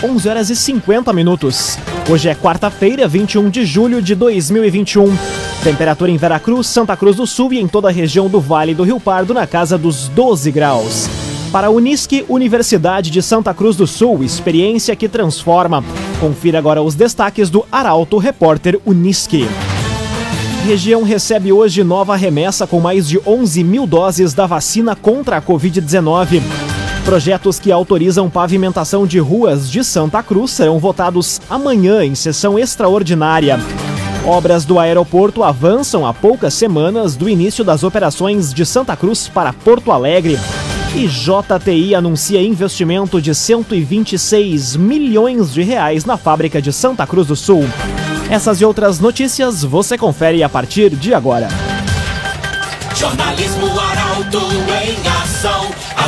11 horas e 50 minutos. Hoje é quarta-feira, 21 de julho de 2021. Temperatura em Veracruz, Santa Cruz do Sul e em toda a região do Vale do Rio Pardo na casa dos 12 graus. Para a Unisque, Universidade de Santa Cruz do Sul, experiência que transforma. Confira agora os destaques do Arauto Repórter Unisque. Região recebe hoje nova remessa com mais de 11 mil doses da vacina contra a Covid-19. Projetos que autorizam pavimentação de ruas de Santa Cruz serão votados amanhã em sessão extraordinária. Obras do aeroporto avançam há poucas semanas do início das operações de Santa Cruz para Porto Alegre. E JTI anuncia investimento de 126 milhões de reais na fábrica de Santa Cruz do Sul. Essas e outras notícias você confere a partir de agora. Jornalismo Arauto em ação.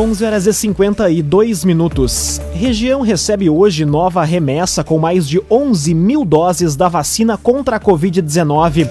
11 horas e 52 minutos. Região recebe hoje nova remessa com mais de 11 mil doses da vacina contra a Covid-19.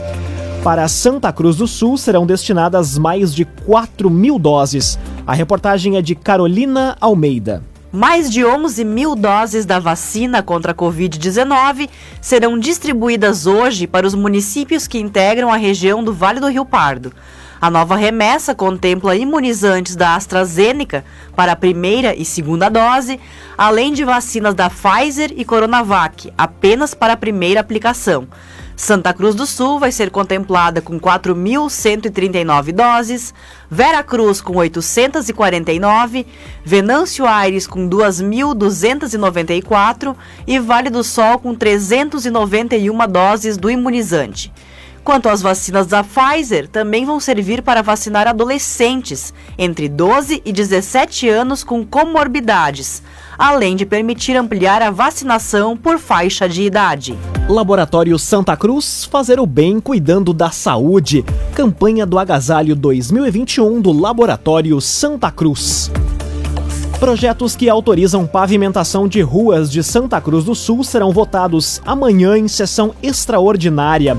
Para Santa Cruz do Sul serão destinadas mais de 4 mil doses. A reportagem é de Carolina Almeida. Mais de 11 mil doses da vacina contra a Covid-19 serão distribuídas hoje para os municípios que integram a região do Vale do Rio Pardo. A nova remessa contempla imunizantes da AstraZeneca para a primeira e segunda dose, além de vacinas da Pfizer e Coronavac, apenas para a primeira aplicação. Santa Cruz do Sul vai ser contemplada com 4.139 doses, Vera Cruz com 849, Venâncio Aires com 2.294 e Vale do Sol com 391 doses do imunizante. Quanto às vacinas da Pfizer, também vão servir para vacinar adolescentes entre 12 e 17 anos com comorbidades, além de permitir ampliar a vacinação por faixa de idade. Laboratório Santa Cruz, fazer o bem cuidando da saúde. Campanha do Agasalho 2021 do Laboratório Santa Cruz. Projetos que autorizam pavimentação de ruas de Santa Cruz do Sul serão votados amanhã em sessão extraordinária.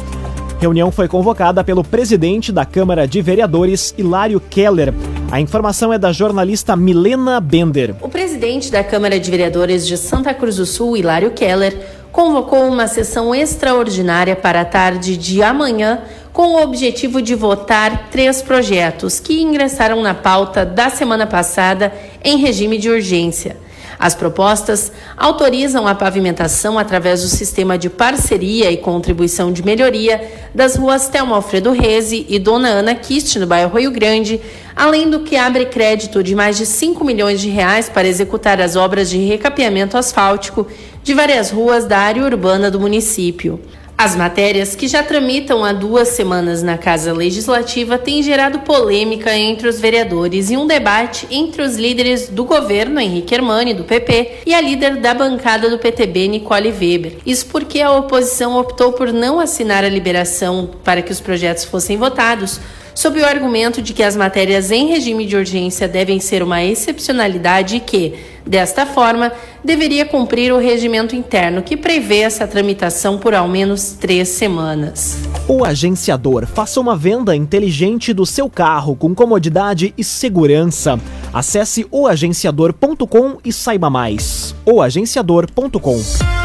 Reunião foi convocada pelo presidente da Câmara de Vereadores, Hilário Keller. A informação é da jornalista Milena Bender. O presidente da Câmara de Vereadores de Santa Cruz do Sul, Hilário Keller, convocou uma sessão extraordinária para a tarde de amanhã com o objetivo de votar três projetos que ingressaram na pauta da semana passada em regime de urgência. As propostas autorizam a pavimentação através do sistema de parceria e contribuição de melhoria das ruas Telmo Alfredo Reze e Dona Ana Kist, no bairro Rio Grande, além do que abre crédito de mais de 5 milhões de reais para executar as obras de recapeamento asfáltico de várias ruas da área urbana do município. As matérias, que já tramitam há duas semanas na Casa Legislativa, têm gerado polêmica entre os vereadores e um debate entre os líderes do governo, Henrique Hermani, do PP, e a líder da bancada do PTB, Nicole Weber. Isso porque a oposição optou por não assinar a liberação para que os projetos fossem votados, sob o argumento de que as matérias em regime de urgência devem ser uma excepcionalidade e que, desta forma, deveria cumprir o regimento interno que prevê essa tramitação por ao menos três semanas. O agenciador faça uma venda inteligente do seu carro com comodidade e segurança. Acesse oagenciador.com e saiba mais. oagenciador.com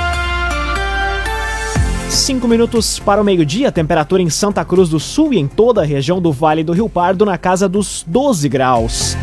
Cinco minutos para o meio-dia, temperatura em Santa Cruz do Sul e em toda a região do Vale do Rio Pardo na casa dos 12 graus.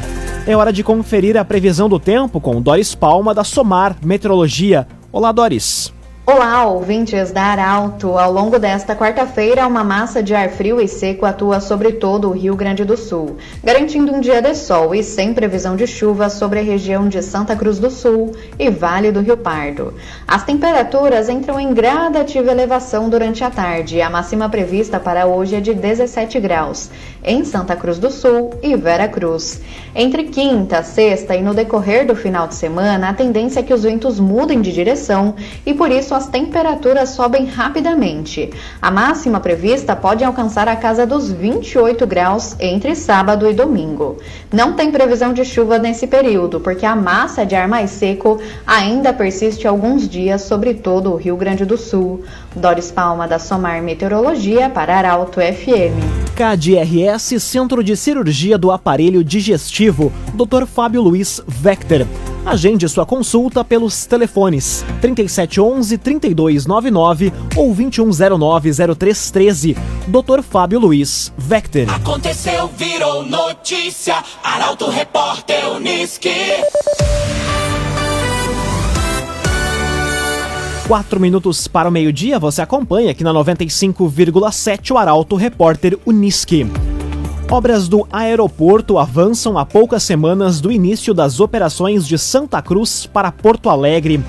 É hora de conferir a previsão do tempo com Doris Palma da Somar Meteorologia. Olá, Doris. Olá, ouvintes da Arauto. Ao longo desta quarta-feira, uma massa de ar frio e seco atua sobre todo o Rio Grande do Sul, garantindo um dia de sol e sem previsão de chuva sobre a região de Santa Cruz do Sul e Vale do Rio Pardo. As temperaturas entram em gradativa elevação durante a tarde. A máxima prevista para hoje é de 17 graus em Santa Cruz do Sul e Vera Cruz. Entre quinta, sexta e no decorrer do final de semana, a tendência é que os ventos mudem de direção e por isso a as temperaturas sobem rapidamente. A máxima prevista pode alcançar a casa dos 28 graus entre sábado e domingo. Não tem previsão de chuva nesse período, porque a massa de ar mais seco ainda persiste alguns dias sobre todo o Rio Grande do Sul. Doris Palma, da Somar Meteorologia, para Arauto FM. KDRS Centro de Cirurgia do Aparelho Digestivo, Dr. Fábio Luiz Vector. Agende sua consulta pelos telefones 3711 3299 ou 2109 0313. Dr. Fábio Luiz Vector. Aconteceu, virou notícia. Arauto Repórter Uniski. Quatro minutos para o meio-dia, você acompanha aqui na 95,7 o Arauto Repórter Uniski. Obras do aeroporto avançam a poucas semanas do início das operações de Santa Cruz para Porto Alegre.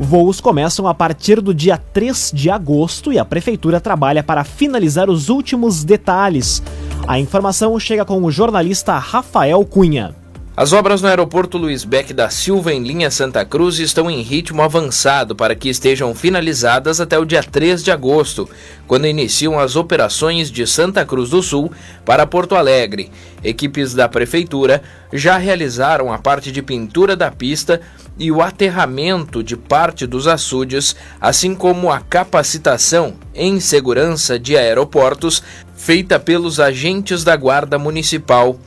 Voos começam a partir do dia 3 de agosto e a prefeitura trabalha para finalizar os últimos detalhes. A informação chega com o jornalista Rafael Cunha. As obras no aeroporto Luiz Beck da Silva, em linha Santa Cruz, estão em ritmo avançado para que estejam finalizadas até o dia 3 de agosto, quando iniciam as operações de Santa Cruz do Sul para Porto Alegre. Equipes da prefeitura já realizaram a parte de pintura da pista e o aterramento de parte dos açudes, assim como a capacitação em segurança de aeroportos feita pelos agentes da Guarda Municipal.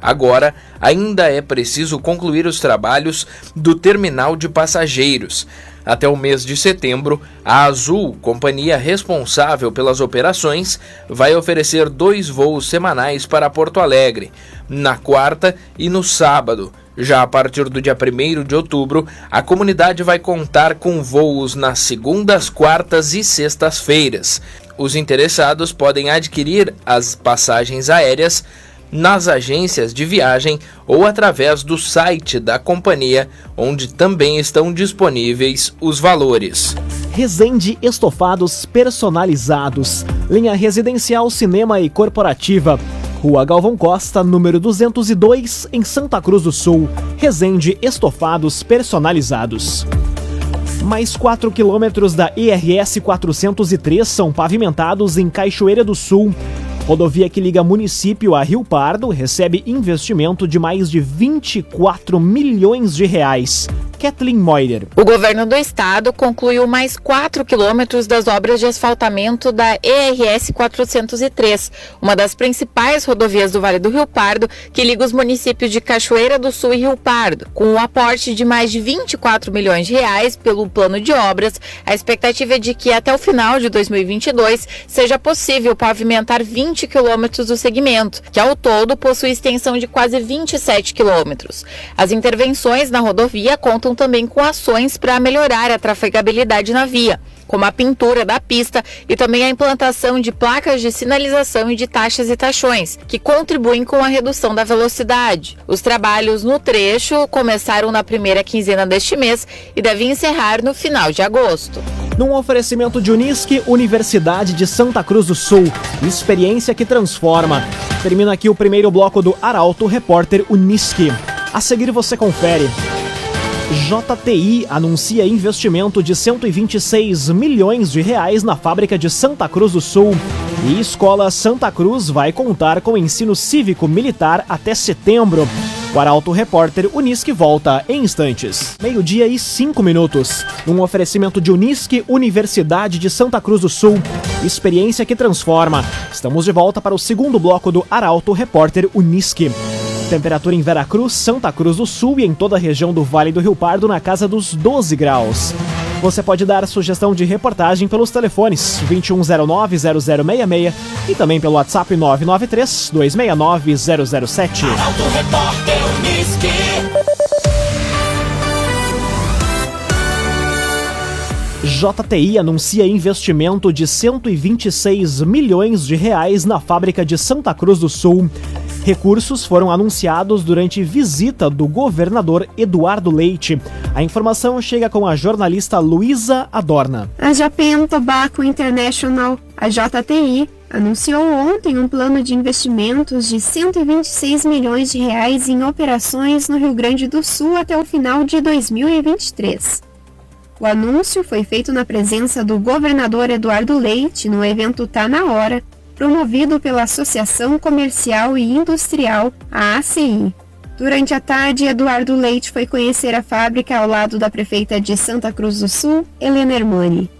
Agora, ainda é preciso concluir os trabalhos do terminal de passageiros. Até o mês de setembro, a Azul, companhia responsável pelas operações, vai oferecer dois voos semanais para Porto Alegre, na quarta e no sábado. Já a partir do dia 1 de outubro, a comunidade vai contar com voos nas segundas, quartas e sextas-feiras. Os interessados podem adquirir as passagens aéreas nas agências de viagem ou através do site da companhia, onde também estão disponíveis os valores. Resende Estofados Personalizados, linha residencial, cinema e corporativa. Rua Galvão Costa, número 202, em Santa Cruz do Sul. Resende Estofados Personalizados. Mais 4 quilômetros da IRS 403 são pavimentados em Cachoeira do Sul. Rodovia que liga município a Rio Pardo recebe investimento de mais de 24 milhões de reais. Kathleen Moider. O governo do estado concluiu mais 4 quilômetros das obras de asfaltamento da ERS 403, uma das principais rodovias do Vale do Rio Pardo, que liga os municípios de Cachoeira do Sul e Rio Pardo. Com um aporte de mais de 24 milhões de reais pelo plano de obras, a expectativa é de que até o final de 2022 seja possível pavimentar 20 quilômetros do segmento, que ao todo possui extensão de quase 27 quilômetros. As intervenções na rodovia contam também com ações para melhorar a trafegabilidade na via, como a pintura da pista e também a implantação de placas de sinalização e de taxas e taxões, que contribuem com a redução da velocidade. Os trabalhos no trecho começaram na primeira quinzena deste mês e devem encerrar no final de agosto. Num oferecimento de Unisque, Universidade de Santa Cruz do Sul. Experiência que transforma. Termina aqui o primeiro bloco do Arauto Repórter Unisque. A seguir você confere. JTI anuncia investimento de 126 milhões de reais na fábrica de Santa Cruz do Sul. E Escola Santa Cruz vai contar com ensino cívico militar até setembro. O Arauto Repórter Unisque volta em instantes. Meio-dia e cinco minutos. Um oferecimento de Unisque, Universidade de Santa Cruz do Sul. Experiência que transforma. Estamos de volta para o segundo bloco do Arauto Repórter Unisque. Temperatura em Veracruz, Santa Cruz do Sul e em toda a região do Vale do Rio Pardo na casa dos 12 graus. Você pode dar sugestão de reportagem pelos telefones 2109-0066 e também pelo WhatsApp 993-269-007. JTI anuncia investimento de 126 milhões de reais na fábrica de Santa Cruz do Sul. Recursos foram anunciados durante visita do governador Eduardo Leite. A informação chega com a jornalista Luísa Adorna. A Japan Tobacco International, a JTI, anunciou ontem um plano de investimentos de 126 milhões de reais em operações no Rio Grande do Sul até o final de 2023. O anúncio foi feito na presença do governador Eduardo Leite no evento Tá na Hora, promovido pela Associação Comercial e Industrial, a ACI. Durante a tarde, Eduardo Leite foi conhecer a fábrica ao lado da prefeita de Santa Cruz do Sul, Helena Hermani.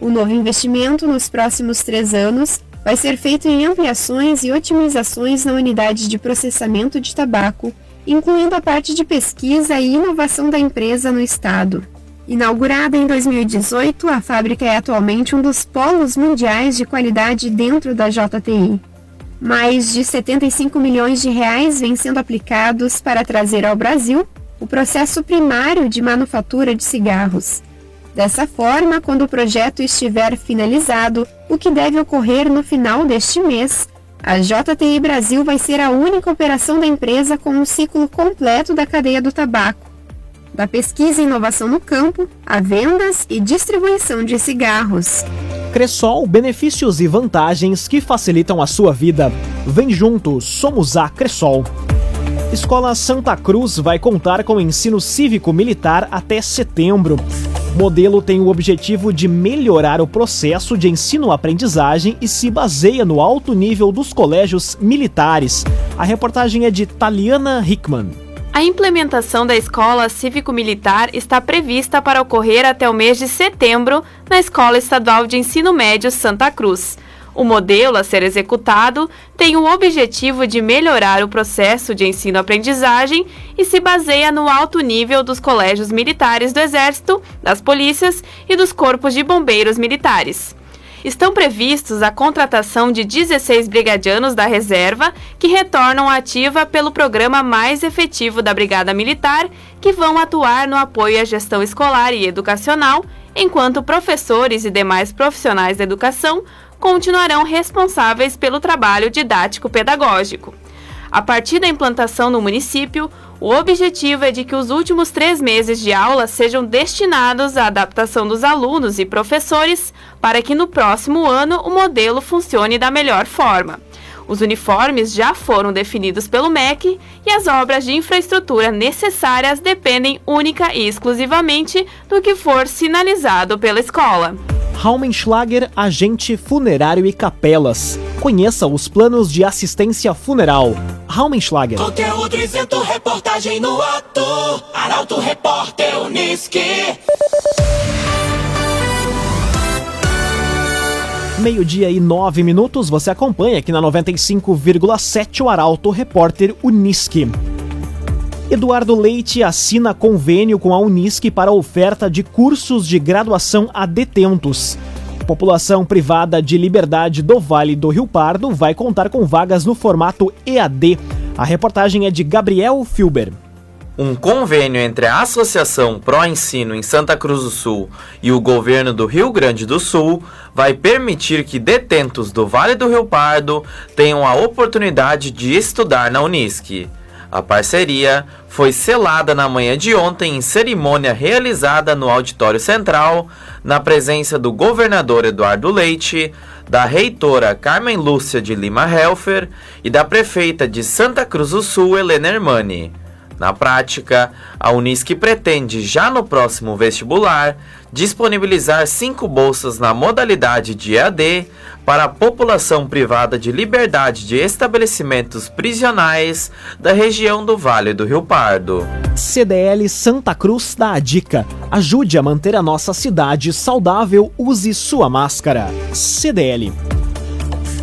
O novo investimento, nos próximos três anos, vai ser feito em ampliações e otimizações na unidade de processamento de tabaco, incluindo a parte de pesquisa e inovação da empresa no estado. Inaugurada em 2018, a fábrica é atualmente um dos polos mundiais de qualidade dentro da JTI. Mais de 75 milhões de reais vêm sendo aplicados para trazer ao Brasil o processo primário de manufatura de cigarros. Dessa forma, quando o projeto estiver finalizado, o que deve ocorrer no final deste mês, a JTI Brasil vai ser a única operação da empresa com um ciclo completo da cadeia do tabaco, da pesquisa e inovação no campo, a vendas e distribuição de cigarros. Cressol, benefícios e vantagens que facilitam a sua vida. Vem juntos, somos a Cressol. Escola Santa Cruz vai contar com ensino cívico-militar até setembro. O modelo tem o objetivo de melhorar o processo de ensino-aprendizagem e se baseia no alto nível dos colégios militares. A reportagem é de Taliana Hickman. A implementação da escola cívico-militar está prevista para ocorrer até o mês de setembro na Escola Estadual de Ensino Médio Santa Cruz. O modelo a ser executado tem o objetivo de melhorar o processo de ensino-aprendizagem e se baseia no alto nível dos colégios militares do Exército, das polícias e dos corpos de bombeiros militares estão previstos a contratação de 16 brigadianos da reserva que retornam ativa pelo programa mais efetivo da Brigada Militar, que vão atuar no apoio à gestão escolar e educacional, enquanto professores e demais profissionais da educação continuarão responsáveis pelo trabalho didático-pedagógico. A partir da implantação no município, o objetivo é de que os últimos três meses de aula sejam destinados à adaptação dos alunos e professores para que no próximo ano o modelo funcione da melhor forma. Os uniformes já foram definidos pelo MEC e as obras de infraestrutura necessárias dependem única e exclusivamente do que for sinalizado pela escola. Raumenschlager, agente funerário e capelas. Conheça os planos de assistência funeral. Raumenschlager. Conteúdo isento, reportagem no ato. Arauto Repórter Uniski. Meio-dia e nove minutos, você acompanha aqui na 95,7 o Arauto Repórter Uniski. Eduardo Leite assina convênio com a Unisc para oferta de cursos de graduação a detentos. População privada de liberdade do Vale do Rio Pardo vai contar com vagas no formato EAD. A reportagem é de Gabriel Filber. Um convênio entre a Associação Pro Ensino em Santa Cruz do Sul e o governo do Rio Grande do Sul vai permitir que detentos do Vale do Rio Pardo tenham a oportunidade de estudar na Unisc. A parceria foi selada na manhã de ontem em cerimônia realizada no Auditório Central, na presença do governador Eduardo Leite, da reitora Carmen Lúcia de Lima Helfer e da prefeita de Santa Cruz do Sul, Helena Hermani. Na prática, a Unisc pretende, já no próximo vestibular, disponibilizar cinco bolsas na modalidade de EAD para a população privada de liberdade de estabelecimentos prisionais da região do Vale do Rio Pardo. CDL Santa Cruz dá a dica. Ajude a manter a nossa cidade saudável, use sua máscara. CDL.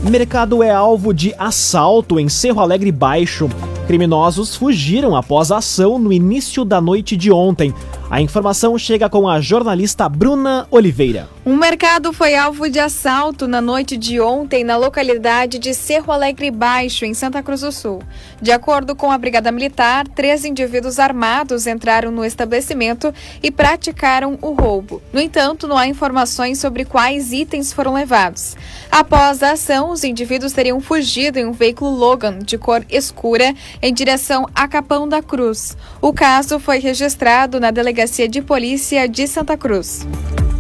Mercado é alvo de assalto em Cerro Alegre Baixo. Criminosos fugiram após a ação no início da noite de ontem. A informação chega com a jornalista Bruna Oliveira. Um mercado foi alvo de assalto na noite de ontem na localidade de Cerro Alegre Baixo, em Santa Cruz do Sul. De acordo com a Brigada Militar, três indivíduos armados entraram no estabelecimento e praticaram o roubo. No entanto, não há informações sobre quais itens foram levados. Após a ação, os indivíduos teriam fugido em um veículo Logan de cor escura em direção a Capão da Cruz. O caso foi registrado na Delegacia de Polícia de Santa Cruz.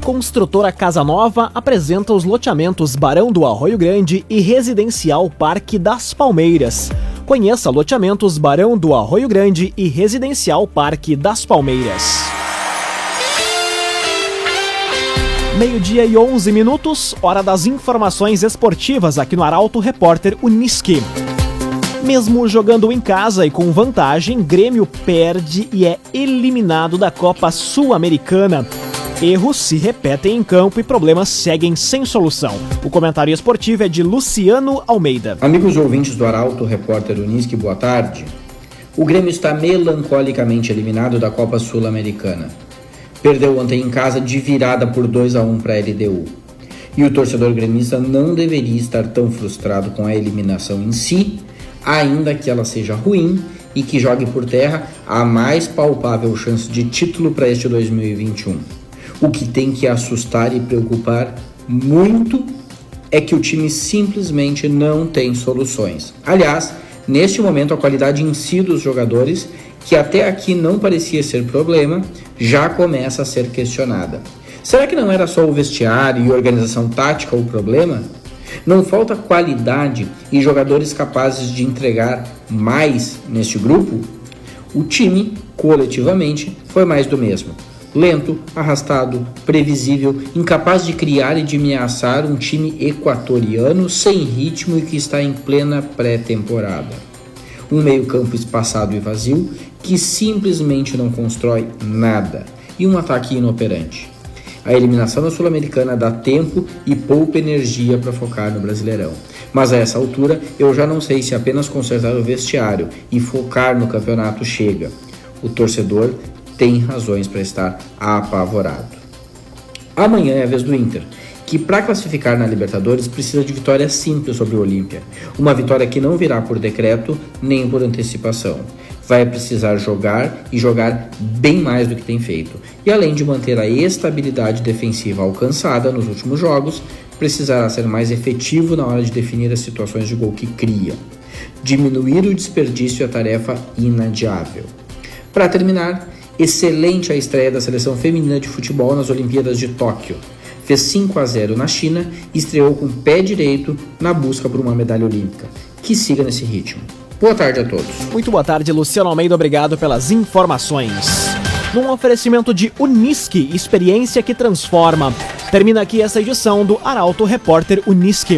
Construtora Casa Nova apresenta os loteamentos Barão do Arroio Grande e Residencial Parque das Palmeiras. Conheça loteamentos Barão do Arroio Grande e Residencial Parque das Palmeiras. Meio-dia e 11 minutos, hora das informações esportivas aqui no Arauto Repórter Uniski. Mesmo jogando em casa e com vantagem, Grêmio perde e é eliminado da Copa Sul-Americana. Erros se repetem em campo e problemas seguem sem solução. O comentário esportivo é de Luciano Almeida. Amigos ouvintes do Arauto, repórter Unisque, boa tarde. O Grêmio está melancolicamente eliminado da Copa Sul-Americana. Perdeu ontem em casa de virada por 2 a 1 para a LDU. E o torcedor gremista não deveria estar tão frustrado com a eliminação em si, ainda que ela seja ruim e que jogue por terra a mais palpável chance de título para este 2021. O que tem que assustar e preocupar muito é que o time simplesmente não tem soluções. Aliás, neste momento a qualidade em si dos jogadores, que até aqui não parecia ser problema, já começa a ser questionada. Será que não era só o vestiário e organização tática o problema? Não falta qualidade e jogadores capazes de entregar mais neste grupo? O time, coletivamente, foi mais do mesmo lento, arrastado, previsível, incapaz de criar e de ameaçar um time equatoriano sem ritmo e que está em plena pré-temporada. Um meio-campo espaçado e vazio que simplesmente não constrói nada e um ataque inoperante. A eliminação da Sul-Americana dá tempo e poupa energia para focar no Brasileirão. Mas a essa altura eu já não sei se apenas consertar o vestiário e focar no campeonato chega. O torcedor tem razões para estar apavorado. Amanhã é a vez do Inter, que para classificar na Libertadores precisa de vitória simples sobre o Olímpia. Uma vitória que não virá por decreto nem por antecipação. Vai precisar jogar e jogar bem mais do que tem feito. E além de manter a estabilidade defensiva alcançada nos últimos jogos, precisará ser mais efetivo na hora de definir as situações de gol que cria. Diminuir o desperdício é tarefa inadiável. Para terminar, Excelente a estreia da seleção feminina de futebol nas Olimpíadas de Tóquio. Fez 5 a 0 na China e estreou com o pé direito na busca por uma medalha olímpica. Que siga nesse ritmo. Boa tarde a todos. Muito boa tarde, Luciano Almeida. Obrigado pelas informações. Num oferecimento de Unisque, experiência que transforma. Termina aqui essa edição do Arauto Repórter Unisque.